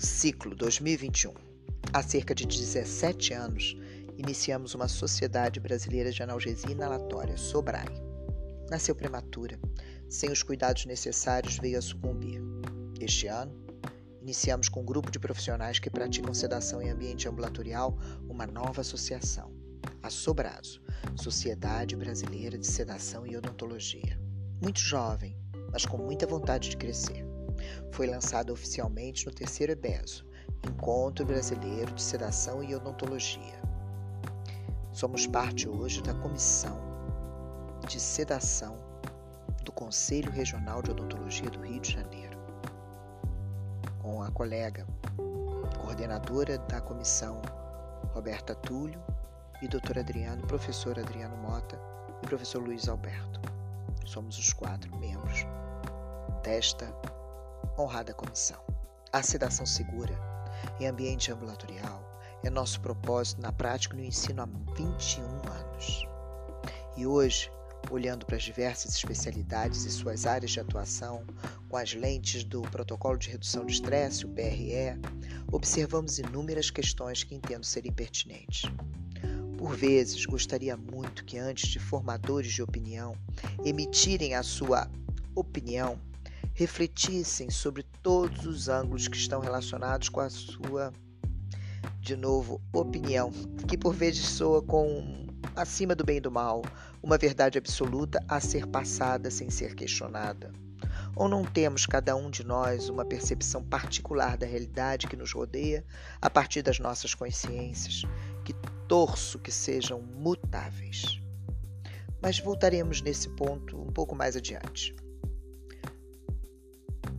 Ciclo 2021. Há cerca de 17 anos, iniciamos uma Sociedade Brasileira de Analgesia Inalatória, SOBRAI. Nasceu prematura, sem os cuidados necessários, veio a sucumbir. Este ano, iniciamos com um grupo de profissionais que praticam sedação em ambiente ambulatorial uma nova associação, a SOBRASO, Sociedade Brasileira de Sedação e Odontologia. Muito jovem, mas com muita vontade de crescer. Foi lançado oficialmente no terceiro EBESO, Encontro Brasileiro de Sedação e Odontologia. Somos parte hoje da Comissão de Sedação do Conselho Regional de Odontologia do Rio de Janeiro, com a colega coordenadora da comissão, Roberta Túlio, e doutor Adriano, professor Adriano Mota e professor Luiz Alberto. Somos os quatro membros desta honrada comissão. A sedação segura em ambiente ambulatorial é nosso propósito na prática e no ensino há 21 anos. E hoje, olhando para as diversas especialidades e suas áreas de atuação, com as lentes do Protocolo de Redução de Estresse, o PRE, observamos inúmeras questões que entendo serem pertinentes. Por vezes, gostaria muito que, antes de formadores de opinião emitirem a sua opinião, refletissem sobre todos os ângulos que estão relacionados com a sua, de novo, opinião, que por vezes soa com acima do bem e do mal, uma verdade absoluta a ser passada sem ser questionada. Ou não temos cada um de nós uma percepção particular da realidade que nos rodeia a partir das nossas consciências, que torço que sejam mutáveis. Mas voltaremos nesse ponto um pouco mais adiante.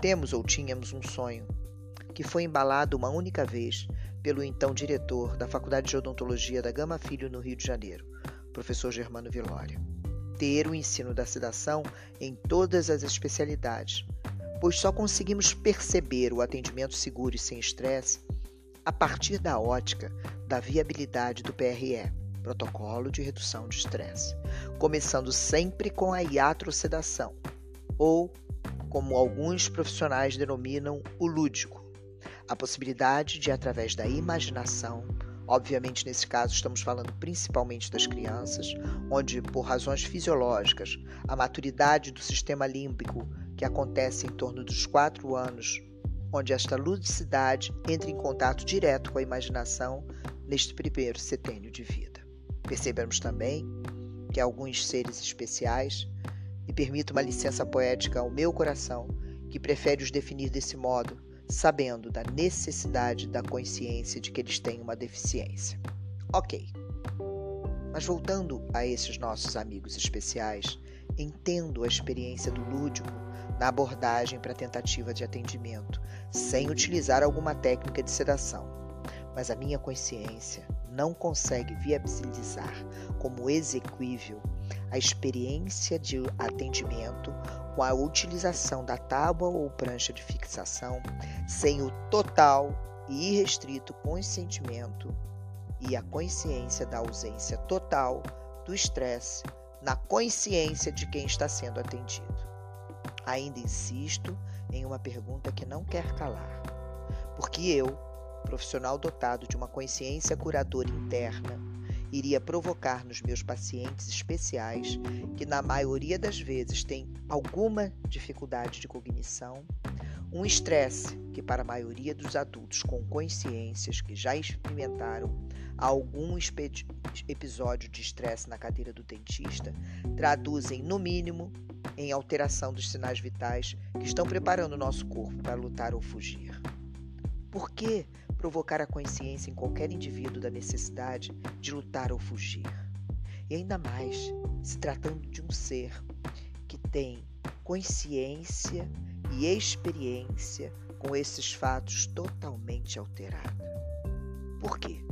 Temos ou tínhamos um sonho que foi embalado uma única vez pelo então diretor da Faculdade de Odontologia da Gama Filho no Rio de Janeiro, professor Germano Vilória. Ter o ensino da sedação em todas as especialidades, pois só conseguimos perceber o atendimento seguro e sem estresse a partir da ótica da viabilidade do PRE, Protocolo de Redução de Estresse, começando sempre com a iatrosedação, ou como alguns profissionais denominam o lúdico, a possibilidade de, através da imaginação, obviamente nesse caso estamos falando principalmente das crianças, onde, por razões fisiológicas, a maturidade do sistema límbico, que acontece em torno dos quatro anos, onde esta ludicidade entra em contato direto com a imaginação neste primeiro setênio de vida. Percebemos também que alguns seres especiais e permito uma licença poética ao meu coração, que prefere os definir desse modo, sabendo da necessidade da consciência de que eles têm uma deficiência. Ok. Mas voltando a esses nossos amigos especiais, entendo a experiência do lúdico na abordagem para tentativa de atendimento, sem utilizar alguma técnica de sedação. Mas a minha consciência não consegue viabilizar como exequível a experiência de atendimento com a utilização da tábua ou prancha de fixação sem o total e irrestrito consentimento e a consciência da ausência total do estresse na consciência de quem está sendo atendido. Ainda insisto em uma pergunta que não quer calar. Porque eu, profissional dotado de uma consciência curadora interna, iria provocar nos meus pacientes especiais, que na maioria das vezes têm alguma dificuldade de cognição, um estresse que, para a maioria dos adultos com consciências que já experimentaram algum episódio de estresse na cadeira do dentista, traduzem, no mínimo, em alteração dos sinais vitais que estão preparando o nosso corpo para lutar ou fugir. Por que provocar a consciência em qualquer indivíduo da necessidade de lutar ou fugir. E ainda mais se tratando de um ser que tem consciência e experiência com esses fatos totalmente alterados. Por quê?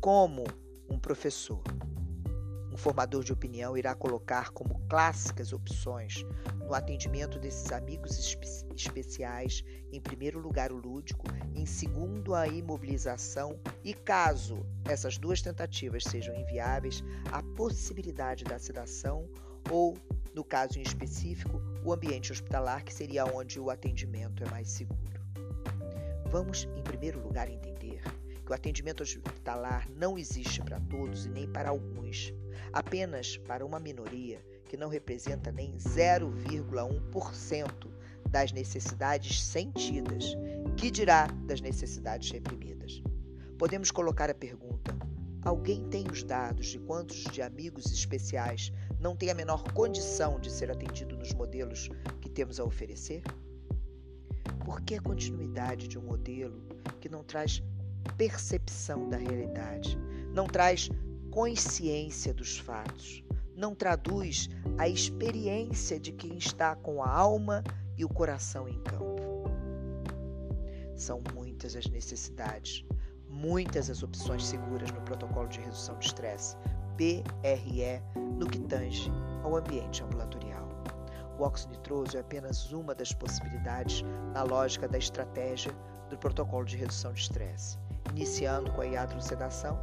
Como um professor um formador de opinião irá colocar como clássicas opções no atendimento desses amigos espe especiais, em primeiro lugar o lúdico, em segundo a imobilização e, caso essas duas tentativas sejam inviáveis, a possibilidade da sedação ou, no caso em específico, o ambiente hospitalar, que seria onde o atendimento é mais seguro. Vamos, em primeiro lugar, entender que o atendimento hospitalar não existe para todos e nem para alguns, apenas para uma minoria que não representa nem 0,1% das necessidades sentidas, que dirá das necessidades reprimidas. Podemos colocar a pergunta: alguém tem os dados de quantos de amigos especiais não tem a menor condição de ser atendido nos modelos que temos a oferecer? Por que a continuidade de um modelo que não traz percepção da realidade, não traz consciência dos fatos, não traduz a experiência de quem está com a alma e o coração em campo? São muitas as necessidades, muitas as opções seguras no protocolo de redução de estresse, PRE, no que tange ao ambiente ambulatorial. O óxido nitroso é apenas uma das possibilidades na lógica da estratégia do protocolo de redução de estresse, iniciando com a iatrosedação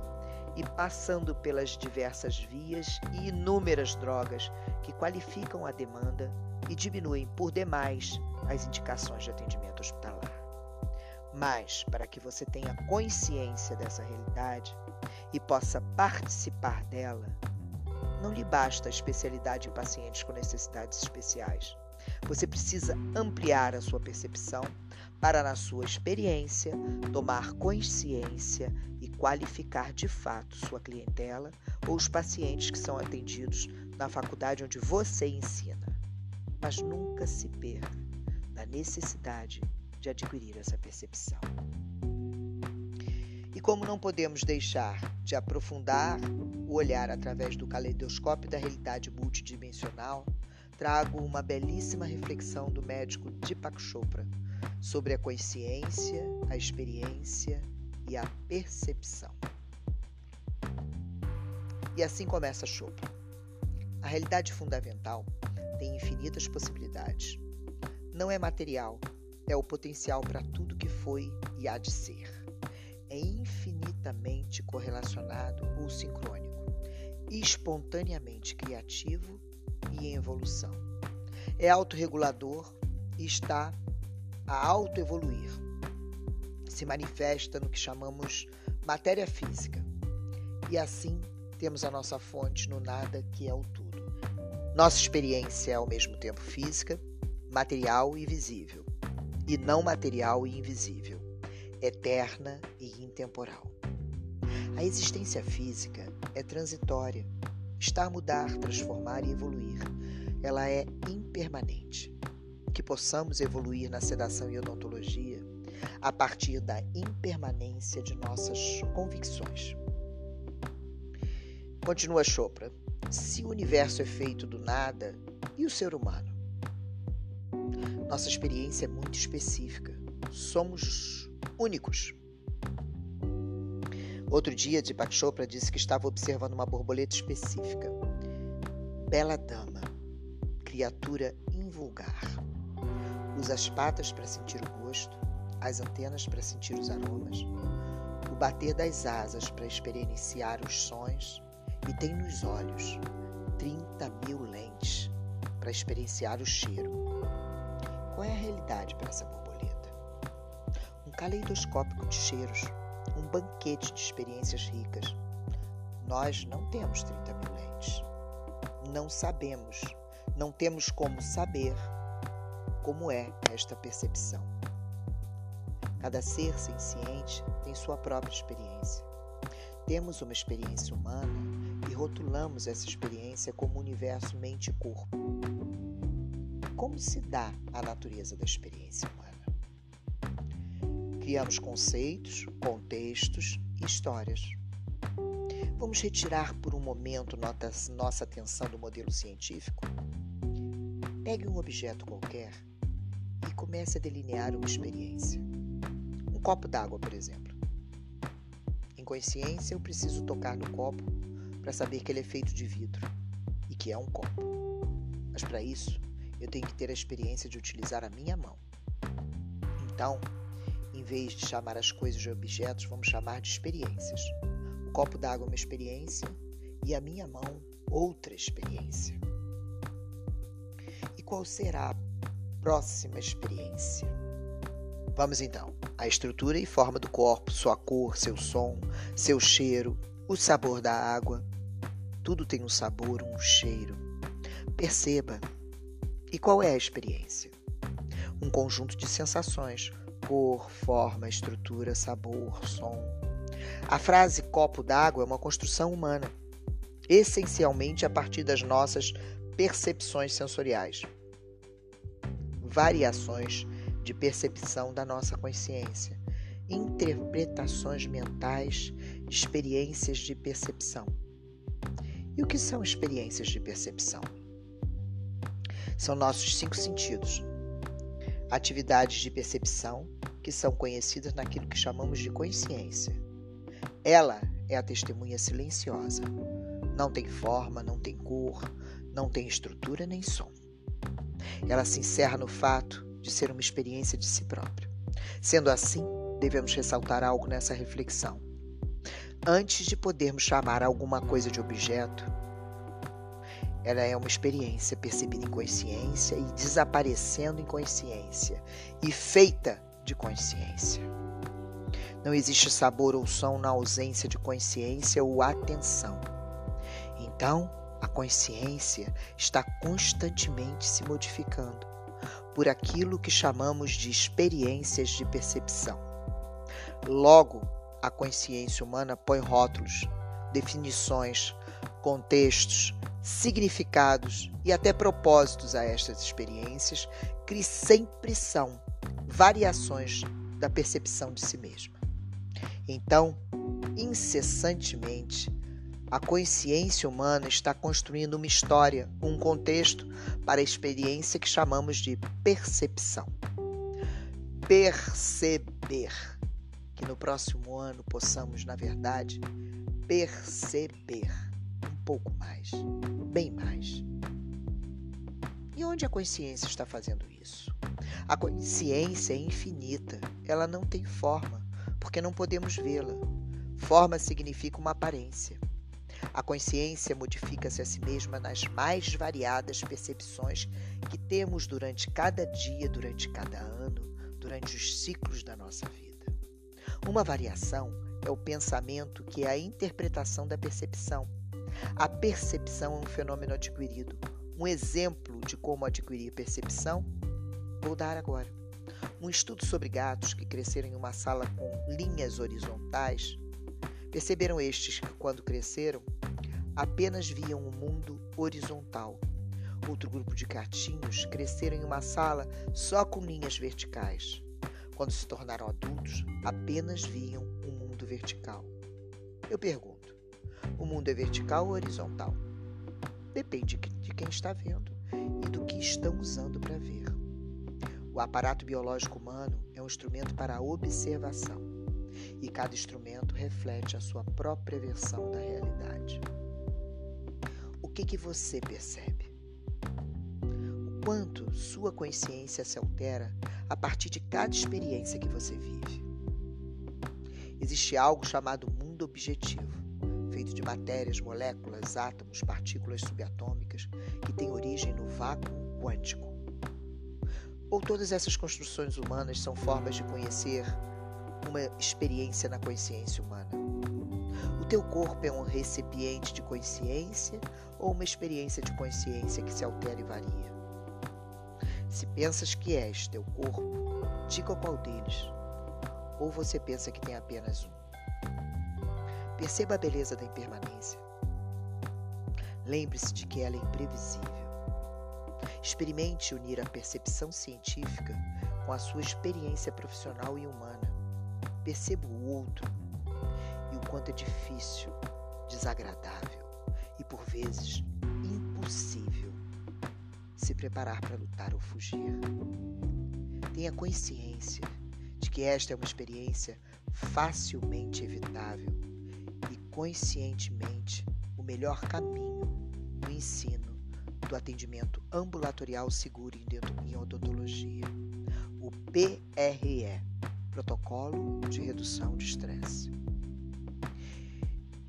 e passando pelas diversas vias e inúmeras drogas que qualificam a demanda e diminuem por demais as indicações de atendimento hospitalar. Mas, para que você tenha consciência dessa realidade e possa participar dela, não lhe basta a especialidade em pacientes com necessidades especiais. Você precisa ampliar a sua percepção para, na sua experiência, tomar consciência e qualificar de fato sua clientela ou os pacientes que são atendidos na faculdade onde você ensina. Mas nunca se perca na necessidade de adquirir essa percepção. E como não podemos deixar de aprofundar o olhar através do caleidoscópio da realidade multidimensional, trago uma belíssima reflexão do médico Deepak Chopra sobre a consciência, a experiência e a percepção. E assim começa Chopra. A realidade fundamental tem infinitas possibilidades. Não é material, é o potencial para tudo que foi e há de ser é infinitamente correlacionado ou sincrônico, espontaneamente criativo e em evolução. É autorregulador e está a autoevoluir. Se manifesta no que chamamos matéria física. E assim temos a nossa fonte no nada que é o tudo. Nossa experiência é ao mesmo tempo física, material e visível, e não material e invisível eterna e intemporal. A existência física é transitória, está a mudar, transformar e evoluir. Ela é impermanente. Que possamos evoluir na sedação e odontologia a partir da impermanência de nossas convicções. Continua Chopra. Se o universo é feito do nada, e o ser humano? Nossa experiência é muito específica. Somos únicos. Outro dia, Deepak Chopra disse que estava observando uma borboleta específica. Bela dama, criatura invulgar. Usa as patas para sentir o gosto, as antenas para sentir os aromas, o bater das asas para experienciar os sons e tem nos olhos 30 mil lentes para experienciar o cheiro. Qual é a realidade para essa borboleta? caleidoscópico de cheiros, um banquete de experiências ricas. Nós não temos 30 mil lentes. Não sabemos, não temos como saber como é esta percepção. Cada ser senciente tem sua própria experiência. Temos uma experiência humana e rotulamos essa experiência como universo mente-corpo. Como se dá a natureza da experiência humana? Criamos conceitos, contextos e histórias. Vamos retirar por um momento nossa atenção do modelo científico? Pegue um objeto qualquer e comece a delinear uma experiência. Um copo d'água, por exemplo. Em consciência, eu preciso tocar no copo para saber que ele é feito de vidro e que é um copo. Mas para isso, eu tenho que ter a experiência de utilizar a minha mão. Então, em vez de chamar as coisas de objetos, vamos chamar de experiências. O copo d'água é uma experiência e a minha mão outra experiência. Qual será a próxima experiência? Vamos então. A estrutura e forma do corpo, sua cor, seu som, seu cheiro, o sabor da água. Tudo tem um sabor, um cheiro. Perceba. E qual é a experiência? Um conjunto de sensações: cor, forma, estrutura, sabor, som. A frase copo d'água é uma construção humana, essencialmente a partir das nossas percepções sensoriais. Variações de percepção da nossa consciência, interpretações mentais, experiências de percepção. E o que são experiências de percepção? São nossos cinco sentidos. Atividades de percepção que são conhecidas naquilo que chamamos de consciência. Ela é a testemunha silenciosa. Não tem forma, não tem cor, não tem estrutura nem som. Ela se encerra no fato de ser uma experiência de si próprio. Sendo assim, devemos ressaltar algo nessa reflexão. Antes de podermos chamar alguma coisa de objeto, ela é uma experiência percebida em consciência e desaparecendo em consciência e feita de consciência. Não existe sabor ou som na ausência de consciência ou atenção. Então, a consciência está constantemente se modificando por aquilo que chamamos de experiências de percepção. Logo, a consciência humana põe rótulos, definições, contextos, significados e até propósitos a estas experiências que sempre são variações da percepção de si mesma. Então, incessantemente, a consciência humana está construindo uma história, um contexto para a experiência que chamamos de percepção. Perceber. Que no próximo ano possamos, na verdade, perceber um pouco mais, bem mais. E onde a consciência está fazendo isso? A consciência é infinita, ela não tem forma, porque não podemos vê-la. Forma significa uma aparência. A consciência modifica-se a si mesma nas mais variadas percepções que temos durante cada dia, durante cada ano, durante os ciclos da nossa vida. Uma variação é o pensamento que é a interpretação da percepção. A percepção é um fenômeno adquirido. Um exemplo de como adquirir percepção vou dar agora. Um estudo sobre gatos que cresceram em uma sala com linhas horizontais Perceberam estes que, quando cresceram, apenas viam o um mundo horizontal. Outro grupo de gatinhos cresceram em uma sala só com linhas verticais. Quando se tornaram adultos, apenas viam um mundo vertical. Eu pergunto: o mundo é vertical ou horizontal? Depende de quem está vendo e do que estão usando para ver. O aparato biológico humano é um instrumento para a observação e cada instrumento reflete a sua própria versão da realidade. O que, que você percebe? O quanto sua consciência se altera a partir de cada experiência que você vive. Existe algo chamado mundo objetivo, feito de matérias, moléculas, átomos, partículas subatômicas, que tem origem no vácuo quântico. Ou todas essas construções humanas são formas de conhecer uma experiência na consciência humana? O teu corpo é um recipiente de consciência ou uma experiência de consciência que se altera e varia? Se pensas que és teu corpo, diga qual deles. Ou você pensa que tem apenas um? Perceba a beleza da impermanência. Lembre-se de que ela é imprevisível. Experimente unir a percepção científica com a sua experiência profissional e humana perceba o outro e o quanto é difícil, desagradável e por vezes impossível se preparar para lutar ou fugir. Tenha consciência de que esta é uma experiência facilmente evitável e conscientemente o melhor caminho do ensino do atendimento ambulatorial seguro em odontologia, o PRE protocolo de redução de estresse.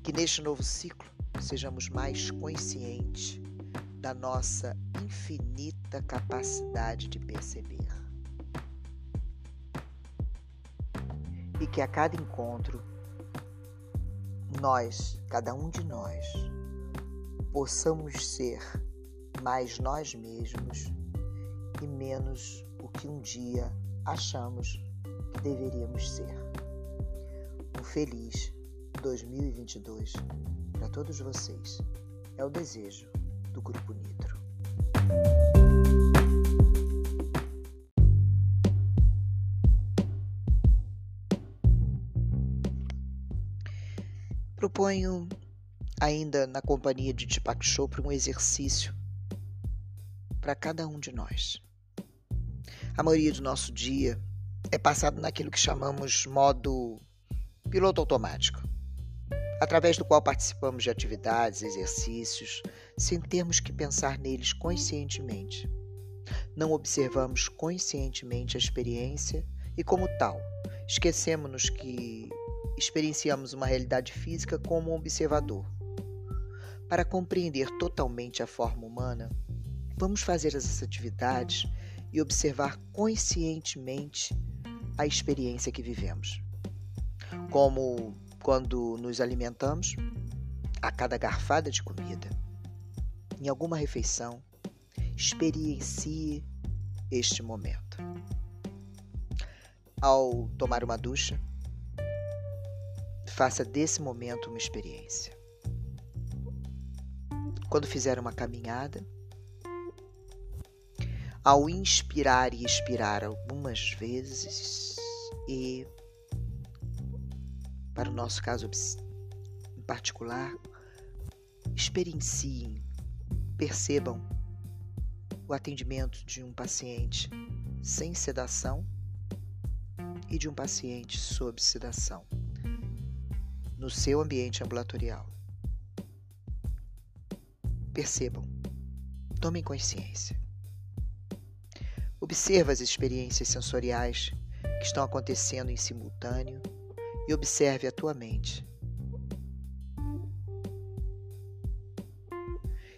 Que neste novo ciclo sejamos mais conscientes da nossa infinita capacidade de perceber. e que a cada encontro nós, cada um de nós, possamos ser mais nós mesmos e menos o que um dia achamos deveríamos ser. Um feliz 2022 para todos vocês é o desejo do Grupo Nitro. Proponho, ainda na companhia de Deepak Chopra, um exercício para cada um de nós. A maioria do nosso dia é passado naquilo que chamamos modo piloto automático, através do qual participamos de atividades, exercícios, sem termos que pensar neles conscientemente. Não observamos conscientemente a experiência e, como tal, esquecemos-nos que experienciamos uma realidade física como um observador. Para compreender totalmente a forma humana, Vamos fazer essas atividades e observar conscientemente a experiência que vivemos. Como quando nos alimentamos, a cada garfada de comida, em alguma refeição, experiencie este momento. Ao tomar uma ducha, faça desse momento uma experiência. Quando fizer uma caminhada, ao inspirar e expirar algumas vezes e para o nosso caso em particular, experienciem, percebam o atendimento de um paciente sem sedação e de um paciente sob sedação no seu ambiente ambulatorial. Percebam, tomem consciência. Observa as experiências sensoriais que estão acontecendo em simultâneo e observe a tua mente.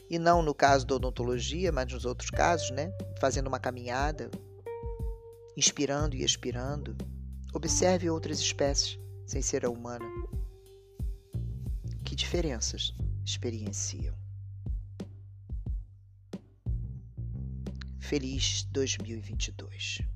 E não no caso da odontologia, mas nos outros casos, né? Fazendo uma caminhada, inspirando e expirando. Observe outras espécies sem ser a humana. Que diferenças experienciam? Feliz 2022.